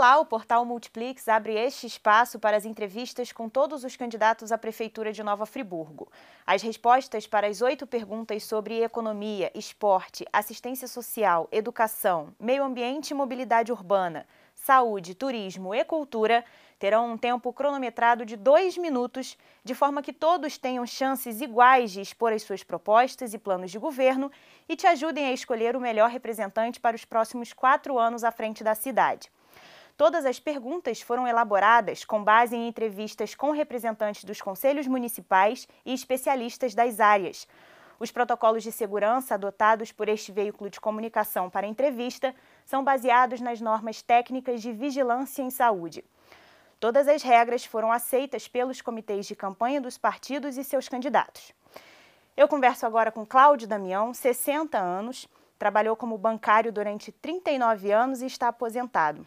Olá, o portal Multiplix abre este espaço para as entrevistas com todos os candidatos à Prefeitura de Nova Friburgo. As respostas para as oito perguntas sobre economia, esporte, assistência social, educação, meio ambiente e mobilidade urbana, saúde, turismo e cultura terão um tempo cronometrado de dois minutos, de forma que todos tenham chances iguais de expor as suas propostas e planos de governo e te ajudem a escolher o melhor representante para os próximos quatro anos à frente da cidade. Todas as perguntas foram elaboradas com base em entrevistas com representantes dos conselhos municipais e especialistas das áreas. Os protocolos de segurança adotados por este veículo de comunicação para entrevista são baseados nas normas técnicas de vigilância em saúde. Todas as regras foram aceitas pelos comitês de campanha dos partidos e seus candidatos. Eu converso agora com Cláudio Damião, 60 anos, trabalhou como bancário durante 39 anos e está aposentado.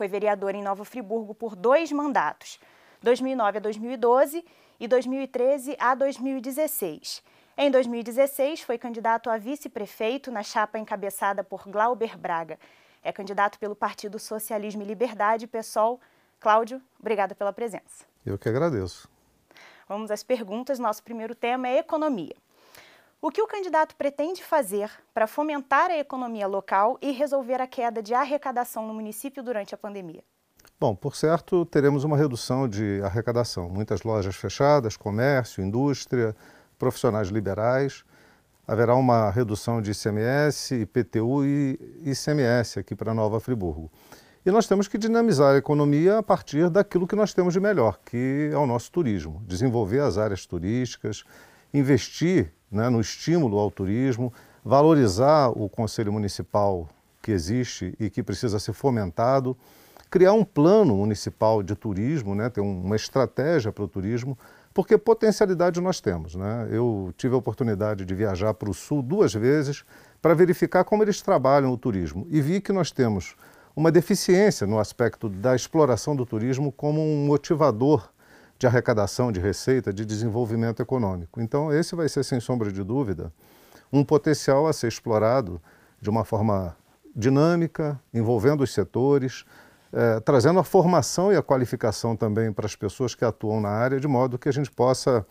Foi vereador em Nova Friburgo por dois mandatos, 2009 a 2012 e 2013 a 2016. Em 2016, foi candidato a vice-prefeito na chapa encabeçada por Glauber Braga. É candidato pelo Partido Socialismo e Liberdade, PSOL, Cláudio, obrigada pela presença. Eu que agradeço. Vamos às perguntas. Nosso primeiro tema é economia. O que o candidato pretende fazer para fomentar a economia local e resolver a queda de arrecadação no município durante a pandemia? Bom, por certo, teremos uma redução de arrecadação. Muitas lojas fechadas, comércio, indústria, profissionais liberais. Haverá uma redução de ICMS, IPTU e ICMS aqui para Nova Friburgo. E nós temos que dinamizar a economia a partir daquilo que nós temos de melhor, que é o nosso turismo. Desenvolver as áreas turísticas, investir né, no estímulo ao turismo, valorizar o Conselho Municipal que existe e que precisa ser fomentado, criar um plano municipal de turismo, né, ter uma estratégia para o turismo, porque potencialidade nós temos. Né? Eu tive a oportunidade de viajar para o Sul duas vezes para verificar como eles trabalham o turismo e vi que nós temos uma deficiência no aspecto da exploração do turismo como um motivador de arrecadação de receita, de desenvolvimento econômico. Então, esse vai ser, sem sombra de dúvida, um potencial a ser explorado de uma forma dinâmica, envolvendo os setores, eh, trazendo a formação e a qualificação também para as pessoas que atuam na área, de modo que a gente possa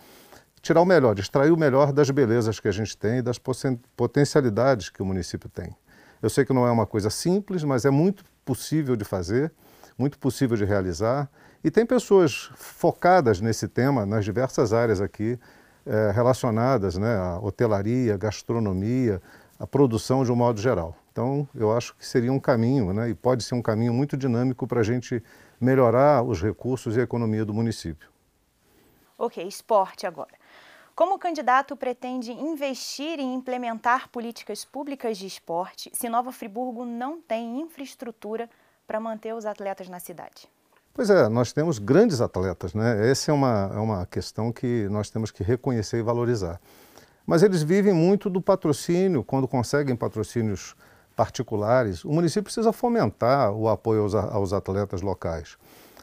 tirar o melhor, extrair o melhor das belezas que a gente tem e das potencialidades que o município tem. Eu sei que não é uma coisa simples, mas é muito possível de fazer, muito possível de realizar. E tem pessoas focadas nesse tema nas diversas áreas aqui, é, relacionadas né, à hotelaria, gastronomia, à produção de um modo geral. Então, eu acho que seria um caminho, né, e pode ser um caminho muito dinâmico para a gente melhorar os recursos e a economia do município. Ok, esporte agora. Como o candidato pretende investir e implementar políticas públicas de esporte se Nova Friburgo não tem infraestrutura para manter os atletas na cidade? Pois é, nós temos grandes atletas, né? Essa é uma, é uma questão que nós temos que reconhecer e valorizar. Mas eles vivem muito do patrocínio, quando conseguem patrocínios particulares, o município precisa fomentar o apoio aos, aos atletas locais.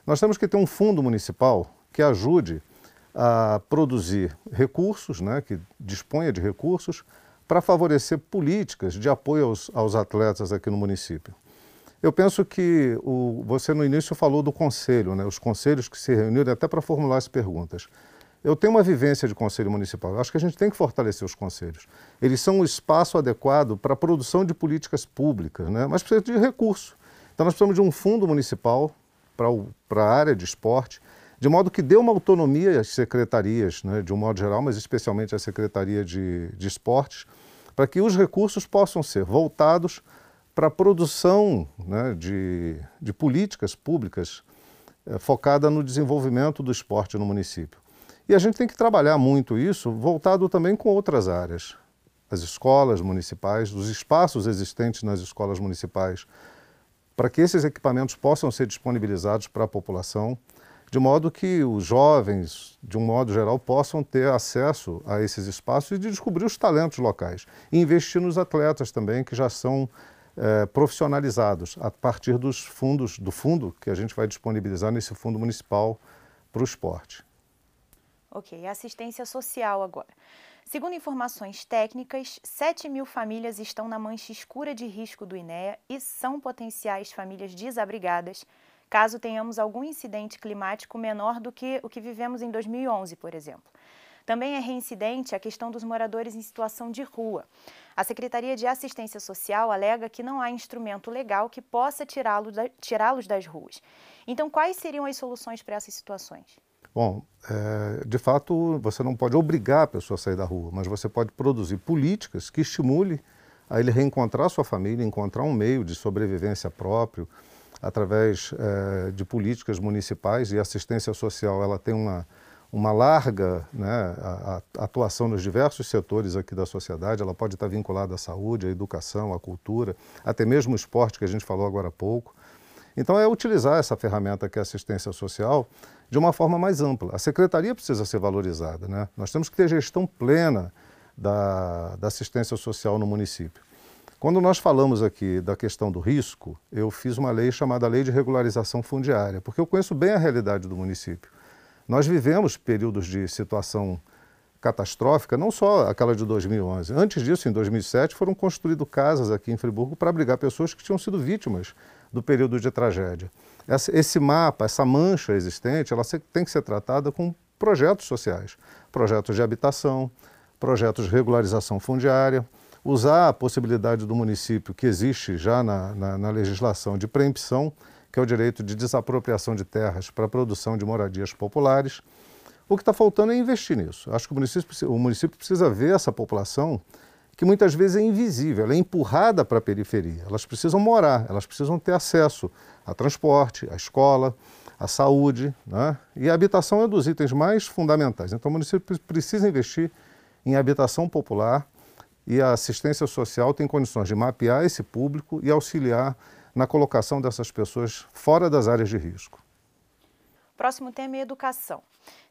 Nós temos que ter um fundo municipal que ajude a produzir recursos, né, que disponha de recursos, para favorecer políticas de apoio aos, aos, atletas aqui no município. Eu penso que o, você no início falou do conselho, né, os conselhos que se reuniram até para formular as perguntas. Eu tenho uma vivência de conselho municipal. Eu acho que a gente tem que fortalecer os conselhos. Eles são o espaço adequado para a produção de políticas públicas, né? mas precisa de recurso. Então nós precisamos de um fundo municipal para a área de esporte, de modo que dê uma autonomia às secretarias, né, de um modo geral, mas especialmente à Secretaria de, de Esportes, para que os recursos possam ser voltados para a produção né, de, de, políticas públicas é, focada no desenvolvimento do esporte no município. E a gente tem que trabalhar muito isso voltado também com outras áreas. As escolas municipais, os espaços existentes nas escolas municipais, para que esses equipamentos possam ser disponibilizados para a população de modo que os jovens, de um modo geral, possam ter acesso a esses espaços e de descobrir os talentos locais. E investir nos atletas também, que já são é, profissionalizados a partir dos fundos, do fundo que a gente vai disponibilizar nesse fundo municipal para o esporte. Ok, assistência social agora. Segundo informações técnicas, 7 mil famílias estão na mancha escura de risco do INEA e são potenciais famílias desabrigadas caso tenhamos algum incidente climático menor do que o que vivemos em 2011, por exemplo. Também é reincidente a questão dos moradores em situação de rua. A Secretaria de Assistência Social alega que não há instrumento legal que possa tirá-los das ruas. Então, quais seriam as soluções para essas situações? Bom, é, de fato, você não pode obrigar a pessoa a sair da rua, mas você pode produzir políticas que estimule a ele reencontrar sua família, encontrar um meio de sobrevivência próprio, através é, de políticas municipais e assistência social. Ela tem uma, uma larga né, atuação nos diversos setores aqui da sociedade, ela pode estar vinculada à saúde, à educação, à cultura, até mesmo o esporte que a gente falou agora há pouco. Então é utilizar essa ferramenta que é a assistência social de uma forma mais ampla. A secretaria precisa ser valorizada, né? Nós temos que ter gestão plena da, da assistência social no município. Quando nós falamos aqui da questão do risco, eu fiz uma lei chamada Lei de Regularização Fundiária, porque eu conheço bem a realidade do município. Nós vivemos períodos de situação catastrófica, não só aquela de 2011. Antes disso, em 2007, foram construídas casas aqui em Friburgo para abrigar pessoas que tinham sido vítimas do período de tragédia. Esse mapa, essa mancha existente, ela tem que ser tratada com projetos sociais, projetos de habitação, projetos de regularização fundiária, usar a possibilidade do município, que existe já na, na, na legislação de preempção, que é o direito de desapropriação de terras para a produção de moradias populares. O que está faltando é investir nisso. Acho que o município, o município precisa ver essa população que muitas vezes é invisível, ela é empurrada para a periferia. Elas precisam morar, elas precisam ter acesso a transporte, à escola, à saúde. Né? E a habitação é um dos itens mais fundamentais. Então o município precisa investir em habitação popular e a assistência social tem condições de mapear esse público e auxiliar na colocação dessas pessoas fora das áreas de risco. Próximo tema é educação.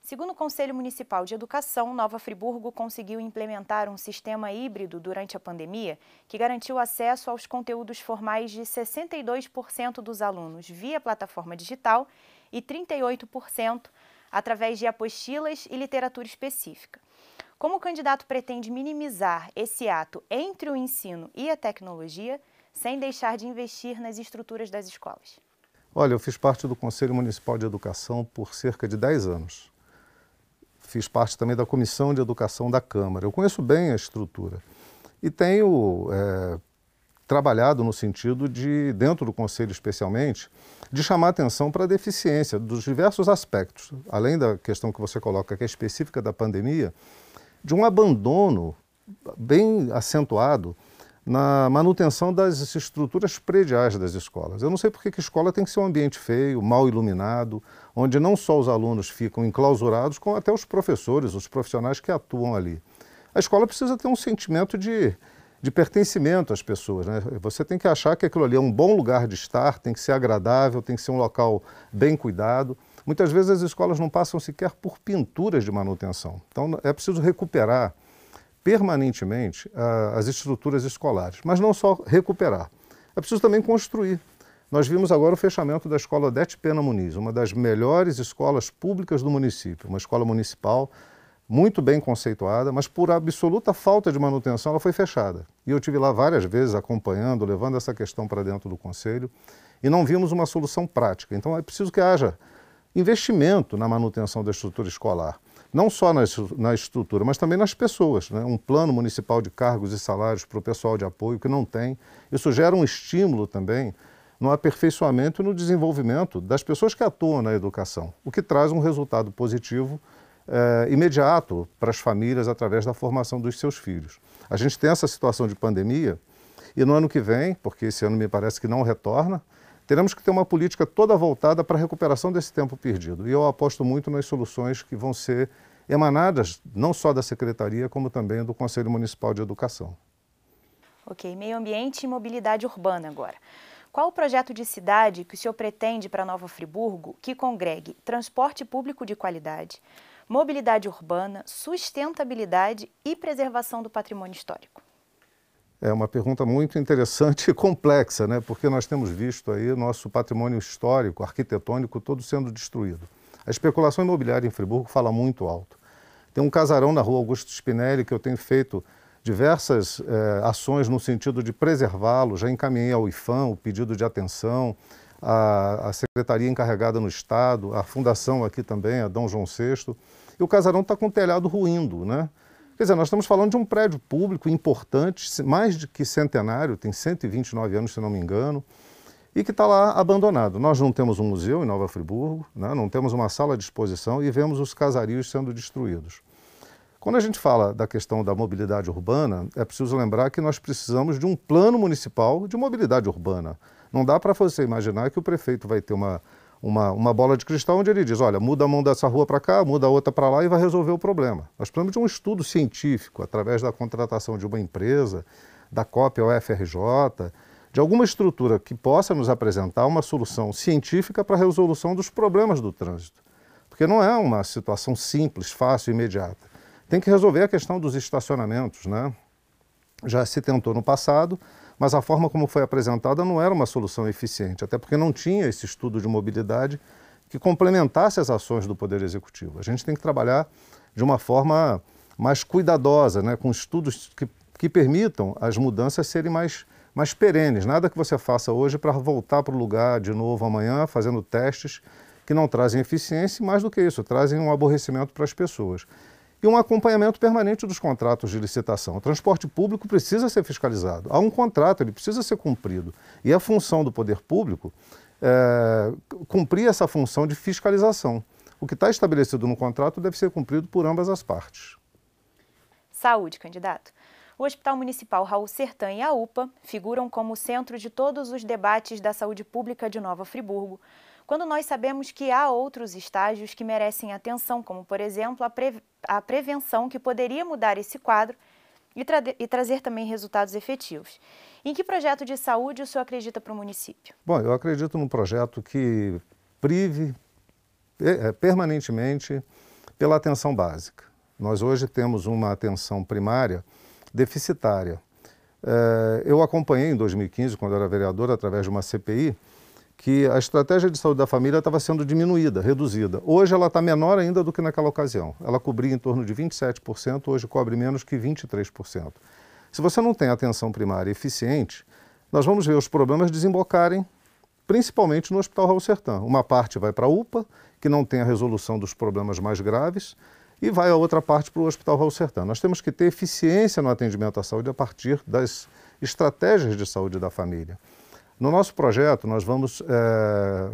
Segundo o Conselho Municipal de Educação, Nova Friburgo conseguiu implementar um sistema híbrido durante a pandemia que garantiu acesso aos conteúdos formais de 62% dos alunos via plataforma digital e 38% através de apostilas e literatura específica. Como o candidato pretende minimizar esse ato entre o ensino e a tecnologia, sem deixar de investir nas estruturas das escolas? Olha, eu fiz parte do Conselho Municipal de Educação por cerca de 10 anos. Fiz parte também da Comissão de Educação da Câmara. Eu conheço bem a estrutura e tenho é, trabalhado no sentido de, dentro do Conselho especialmente, de chamar atenção para a deficiência dos diversos aspectos, além da questão que você coloca, que é específica da pandemia, de um abandono bem acentuado na manutenção das estruturas prediais das escolas. Eu não sei por que a escola tem que ser um ambiente feio, mal iluminado, onde não só os alunos ficam enclausurados, como até os professores, os profissionais que atuam ali. A escola precisa ter um sentimento de, de pertencimento às pessoas. Né? Você tem que achar que aquilo ali é um bom lugar de estar, tem que ser agradável, tem que ser um local bem cuidado. Muitas vezes as escolas não passam sequer por pinturas de manutenção. Então é preciso recuperar permanentemente uh, as estruturas escolares, mas não só recuperar, é preciso também construir. Nós vimos agora o fechamento da escola Odete Pena Muniz, uma das melhores escolas públicas do município, uma escola municipal muito bem conceituada, mas por absoluta falta de manutenção ela foi fechada. E eu tive lá várias vezes acompanhando, levando essa questão para dentro do conselho, e não vimos uma solução prática. Então é preciso que haja investimento na manutenção da estrutura escolar, não só na, na estrutura, mas também nas pessoas. Né? Um plano municipal de cargos e salários para o pessoal de apoio que não tem. Isso gera um estímulo também no aperfeiçoamento e no desenvolvimento das pessoas que atuam na educação, o que traz um resultado positivo é, imediato para as famílias através da formação dos seus filhos. A gente tem essa situação de pandemia e no ano que vem, porque esse ano me parece que não retorna, teremos que ter uma política toda voltada para a recuperação desse tempo perdido. E eu aposto muito nas soluções que vão ser emanadas não só da Secretaria, como também do Conselho Municipal de Educação. Ok, meio ambiente e mobilidade urbana agora. Qual o projeto de cidade que o senhor pretende para Nova Friburgo que congregue transporte público de qualidade, mobilidade urbana, sustentabilidade e preservação do patrimônio histórico? É uma pergunta muito interessante e complexa, né? porque nós temos visto aí nosso patrimônio histórico, arquitetônico, todo sendo destruído. A especulação imobiliária em Friburgo fala muito alto. Tem um casarão na rua Augusto Spinelli que eu tenho feito diversas eh, ações no sentido de preservá-lo. Já encaminhei ao IFAM o pedido de atenção. a, a secretaria encarregada no Estado, a fundação aqui também, a Dom João VI, e o casarão está com o telhado ruindo, né? Quer dizer, nós estamos falando de um prédio público importante, mais de que centenário, tem 129 anos, se não me engano, e que está lá abandonado. Nós não temos um museu em Nova Friburgo, né? não temos uma sala de exposição e vemos os casarios sendo destruídos. Quando a gente fala da questão da mobilidade urbana, é preciso lembrar que nós precisamos de um plano municipal de mobilidade urbana. Não dá para você imaginar que o prefeito vai ter uma, uma, uma bola de cristal onde ele diz, olha, muda a mão dessa rua para cá, muda a outra para lá e vai resolver o problema. Nós precisamos de um estudo científico, através da contratação de uma empresa, da cópia ao FRJ, de alguma estrutura que possa nos apresentar uma solução científica para a resolução dos problemas do trânsito. Porque não é uma situação simples, fácil, imediata. Tem que resolver a questão dos estacionamentos, né? Já se tentou no passado, mas a forma como foi apresentada não era uma solução eficiente, até porque não tinha esse estudo de mobilidade que complementasse as ações do Poder Executivo. A gente tem que trabalhar de uma forma mais cuidadosa, né, com estudos que, que permitam as mudanças serem mais, mais perenes. Nada que você faça hoje para voltar para o lugar de novo amanhã, fazendo testes que não trazem eficiência e, mais do que isso, trazem um aborrecimento para as pessoas e um acompanhamento permanente dos contratos de licitação. O transporte público precisa ser fiscalizado. Há um contrato, ele precisa ser cumprido. E a função do poder público é cumprir essa função de fiscalização. O que está estabelecido no contrato deve ser cumprido por ambas as partes. Saúde, candidato. O Hospital Municipal Raul Sertã e a UPA figuram como centro de todos os debates da saúde pública de Nova Friburgo, quando nós sabemos que há outros estágios que merecem atenção, como, por exemplo, a, pre a prevenção, que poderia mudar esse quadro e, tra e, trazer também resultados efetivos. Em que projeto de saúde o senhor acredita para o município? Bom, eu acredito num projeto que prive é, permanentemente pela atenção básica. Nós hoje temos uma atenção primária deficitária. É, eu acompanhei em 2015, quando era vereador, através de uma CPI, que a estratégia de saúde da família estava sendo diminuída, reduzida. Hoje ela está menor ainda do que naquela ocasião. Ela cobria em torno de 27%, hoje cobre menos que 23%. Se você não tem atenção primária eficiente, nós vamos ver os problemas desembocarem principalmente no Hospital Raul Sertã. Uma parte vai para a UPA, que não tem a resolução dos problemas mais graves, e vai a outra parte para o Hospital Raul Sertã. Nós temos que ter eficiência no atendimento à saúde a partir das estratégias de saúde da família. No nosso projeto, nós vamos é,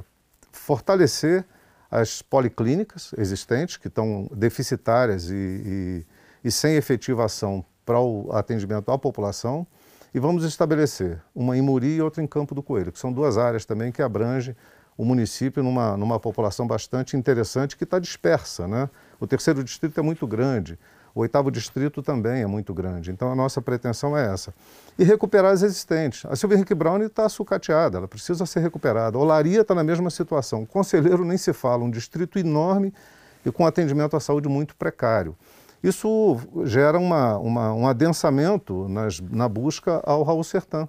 fortalecer as policlínicas existentes, que estão deficitárias e, e, e sem efetivação para o atendimento à população, e vamos estabelecer uma em Muri e outra em Campo do Coelho, que são duas áreas também que abrangem o município numa, numa população bastante interessante que está dispersa. Né? O terceiro distrito é muito grande, o oitavo distrito também é muito grande, então a nossa pretensão é essa. E recuperar as existentes. A Silvia Henrique Brown está sucateada, ela precisa ser recuperada. A Olaria está na mesma situação. O Conselheiro nem se fala, um distrito enorme e com atendimento à saúde muito precário. Isso gera uma, uma, um adensamento nas, na busca ao Raul Sertã,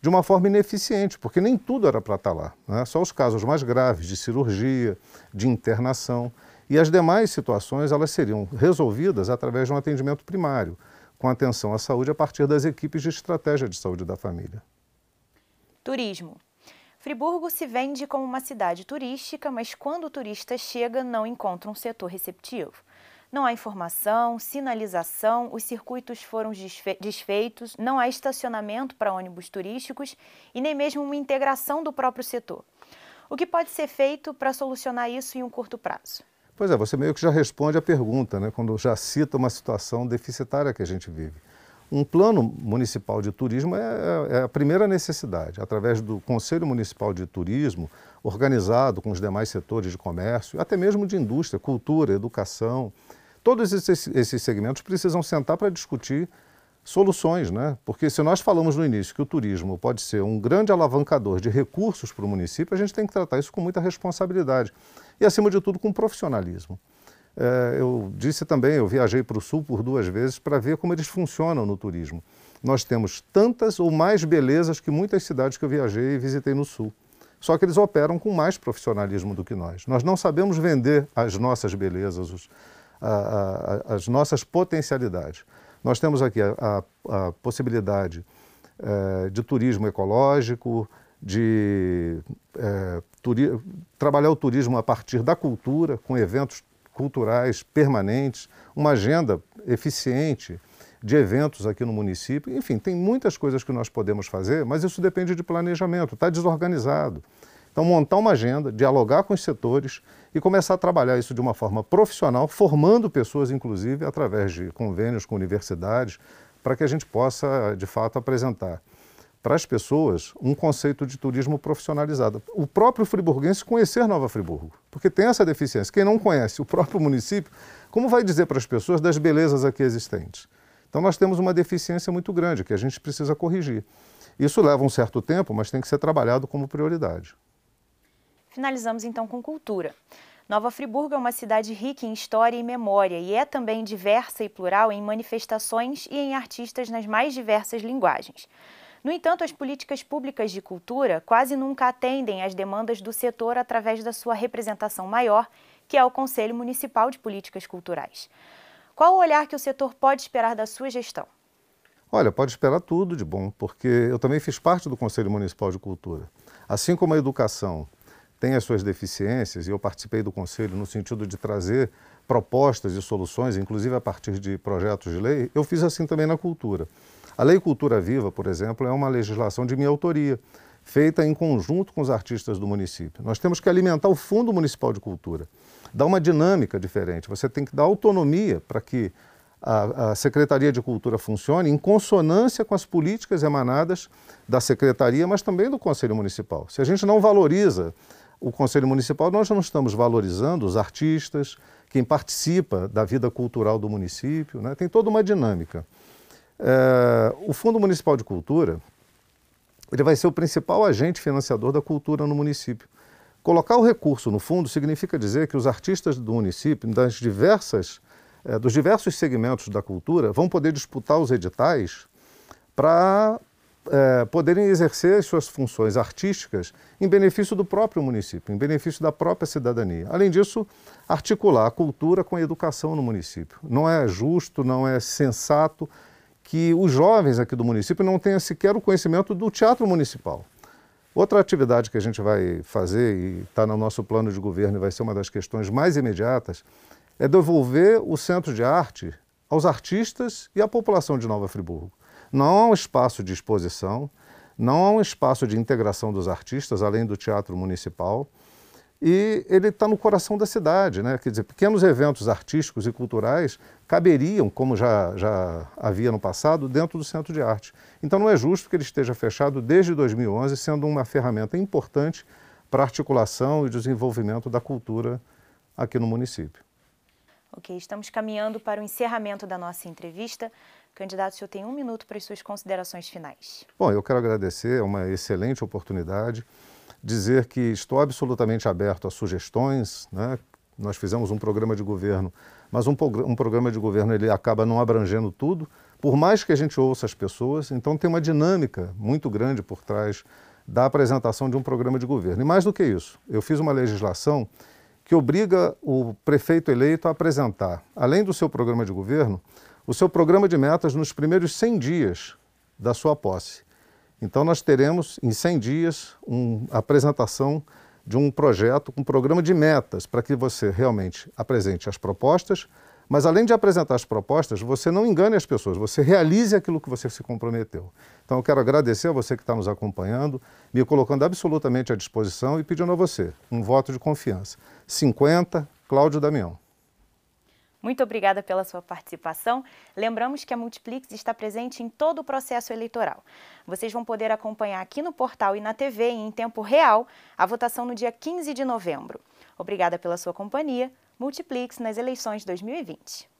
de uma forma ineficiente, porque nem tudo era para estar lá. Né? Só os casos mais graves de cirurgia, de internação. E as demais situações elas seriam resolvidas através de um atendimento primário, com atenção à saúde a partir das equipes de estratégia de saúde da família. Turismo. Friburgo se vende como uma cidade turística, mas quando o turista chega, não encontra um setor receptivo. Não há informação, sinalização, os circuitos foram desfeitos, não há estacionamento para ônibus turísticos e nem mesmo uma integração do próprio setor. O que pode ser feito para solucionar isso em um curto prazo? Pois é, você meio que já responde a pergunta, né, quando já cita uma situação deficitária que a gente vive. Um plano municipal de turismo é, é, é, a primeira necessidade. Através do Conselho Municipal de Turismo, organizado com os demais setores de comércio, até mesmo de indústria, cultura, educação, todos esses, esses segmentos precisam sentar para discutir soluções, né? Porque se nós falamos no início que o turismo pode ser um grande alavancador de recursos para o município, a gente tem que tratar isso com muita responsabilidade e, acima de tudo, com profissionalismo. É, eu disse também, eu viajei para o Sul por duas vezes para ver como eles funcionam no turismo. Nós temos tantas ou mais belezas que muitas cidades que eu viajei e visitei no Sul. Só que eles operam com mais profissionalismo do que nós. Nós não sabemos vender as nossas belezas, os, a, a, as nossas potencialidades. Nós temos aqui a, a possibilidade é, de turismo ecológico, de é, trabalhar o turismo a partir da cultura, com eventos culturais permanentes, uma agenda eficiente de eventos aqui no município. Enfim, tem muitas coisas que nós podemos fazer, mas isso depende de planejamento, está desorganizado. Então, montar uma agenda, dialogar com os setores e começar a trabalhar isso de uma forma profissional, formando pessoas, inclusive, através de convênios com universidades, para que a gente possa, de fato, apresentar para as pessoas um conceito de turismo profissionalizado. O próprio friburguense conhecer Nova Friburgo, porque tem essa deficiência. Quem não conhece o próprio município, como vai dizer para as pessoas das belezas aqui existentes? Então nós temos uma deficiência muito grande que a gente precisa corrigir. Isso leva um certo tempo, mas tem que ser trabalhado como prioridade. Finalizamos então com cultura. Nova Friburgo é uma cidade rica em história e memória e é também diversa e plural em manifestações e em artistas nas mais diversas linguagens. No entanto, as políticas públicas de cultura quase nunca atendem às demandas do setor através da sua representação maior, que é o Conselho Municipal de Políticas Culturais. Qual o olhar que o setor pode esperar da sua gestão? Olha, pode esperar tudo de bom, porque eu também fiz parte do Conselho Municipal de Cultura. Assim como a educação tem as suas deficiências, e eu participei do Conselho no sentido de trazer propostas e soluções, inclusive a partir de projetos de lei, eu fiz assim também na cultura. A Lei Cultura Viva, por exemplo, é uma legislação de minha autoria, feita em conjunto com os artistas do município. Nós temos que alimentar o Fundo Municipal de Cultura, dar uma dinâmica diferente. Você tem que dar autonomia para que a, a, Secretaria de Cultura funcione em consonância com as políticas emanadas da Secretaria, mas também do Conselho Municipal. Se a gente não valoriza o Conselho Municipal, nós não estamos valorizando os artistas, quem participa da vida cultural do município, né? tem toda uma dinâmica. É, o Fundo Municipal de Cultura ele vai ser o principal agente financiador da cultura no município. Colocar o recurso no fundo significa dizer que os artistas do município, das diversas, é, dos diversos segmentos da cultura, vão poder disputar os editais para é, poderem exercer as suas funções artísticas em benefício do próprio município, em benefício da própria cidadania. Além disso, articular a cultura com a educação no município. Não é justo, não é sensato que os jovens aqui do município não tenham sequer o conhecimento do teatro municipal. Outra atividade que a gente vai fazer, e está no nosso plano de governo e vai ser uma das questões mais imediatas, é devolver o centro de arte aos artistas e à população de Nova Friburgo. Não há um espaço de exposição, não há um espaço de integração dos artistas, além do teatro municipal, e ele está no coração da cidade, né? quer dizer, pequenos eventos artísticos e culturais caberiam, como já, já havia no passado, dentro do Centro de Arte. Então não é justo que ele esteja fechado desde 2011, sendo uma ferramenta importante para articulação e desenvolvimento da cultura aqui no município. Ok, estamos caminhando para o encerramento da nossa entrevista. Candidato, o senhor tem um minuto para as suas considerações finais. Bom, eu quero agradecer, é uma excelente oportunidade, dizer que estou absolutamente aberto a sugestões. Né? Nós fizemos um programa de governo, mas um, um programa de governo ele acaba não abrangendo tudo, por mais que a gente ouça as pessoas, então tem uma dinâmica muito grande por trás da apresentação de um programa de governo. E mais do que isso, eu fiz uma legislação que obriga o prefeito eleito a apresentar, além do seu programa de governo, o seu programa de metas nos primeiros 100 dias da sua posse. Então, nós teremos em 100 dias uma apresentação de um projeto, um programa de metas, para que você realmente apresente as propostas, mas além de apresentar as propostas, você não engane as pessoas, você realize aquilo que você se comprometeu. Então, eu quero agradecer a você que está nos acompanhando, me colocando absolutamente à disposição e pedindo a você um voto de confiança. 50, Cláudio Damião. Muito obrigada pela sua participação. Lembramos que a Multiplix está presente em todo o processo eleitoral. Vocês vão poder acompanhar aqui no portal e na TV em tempo real a votação no dia 15 de novembro. Obrigada pela sua companhia. Multiplix nas eleições 2020.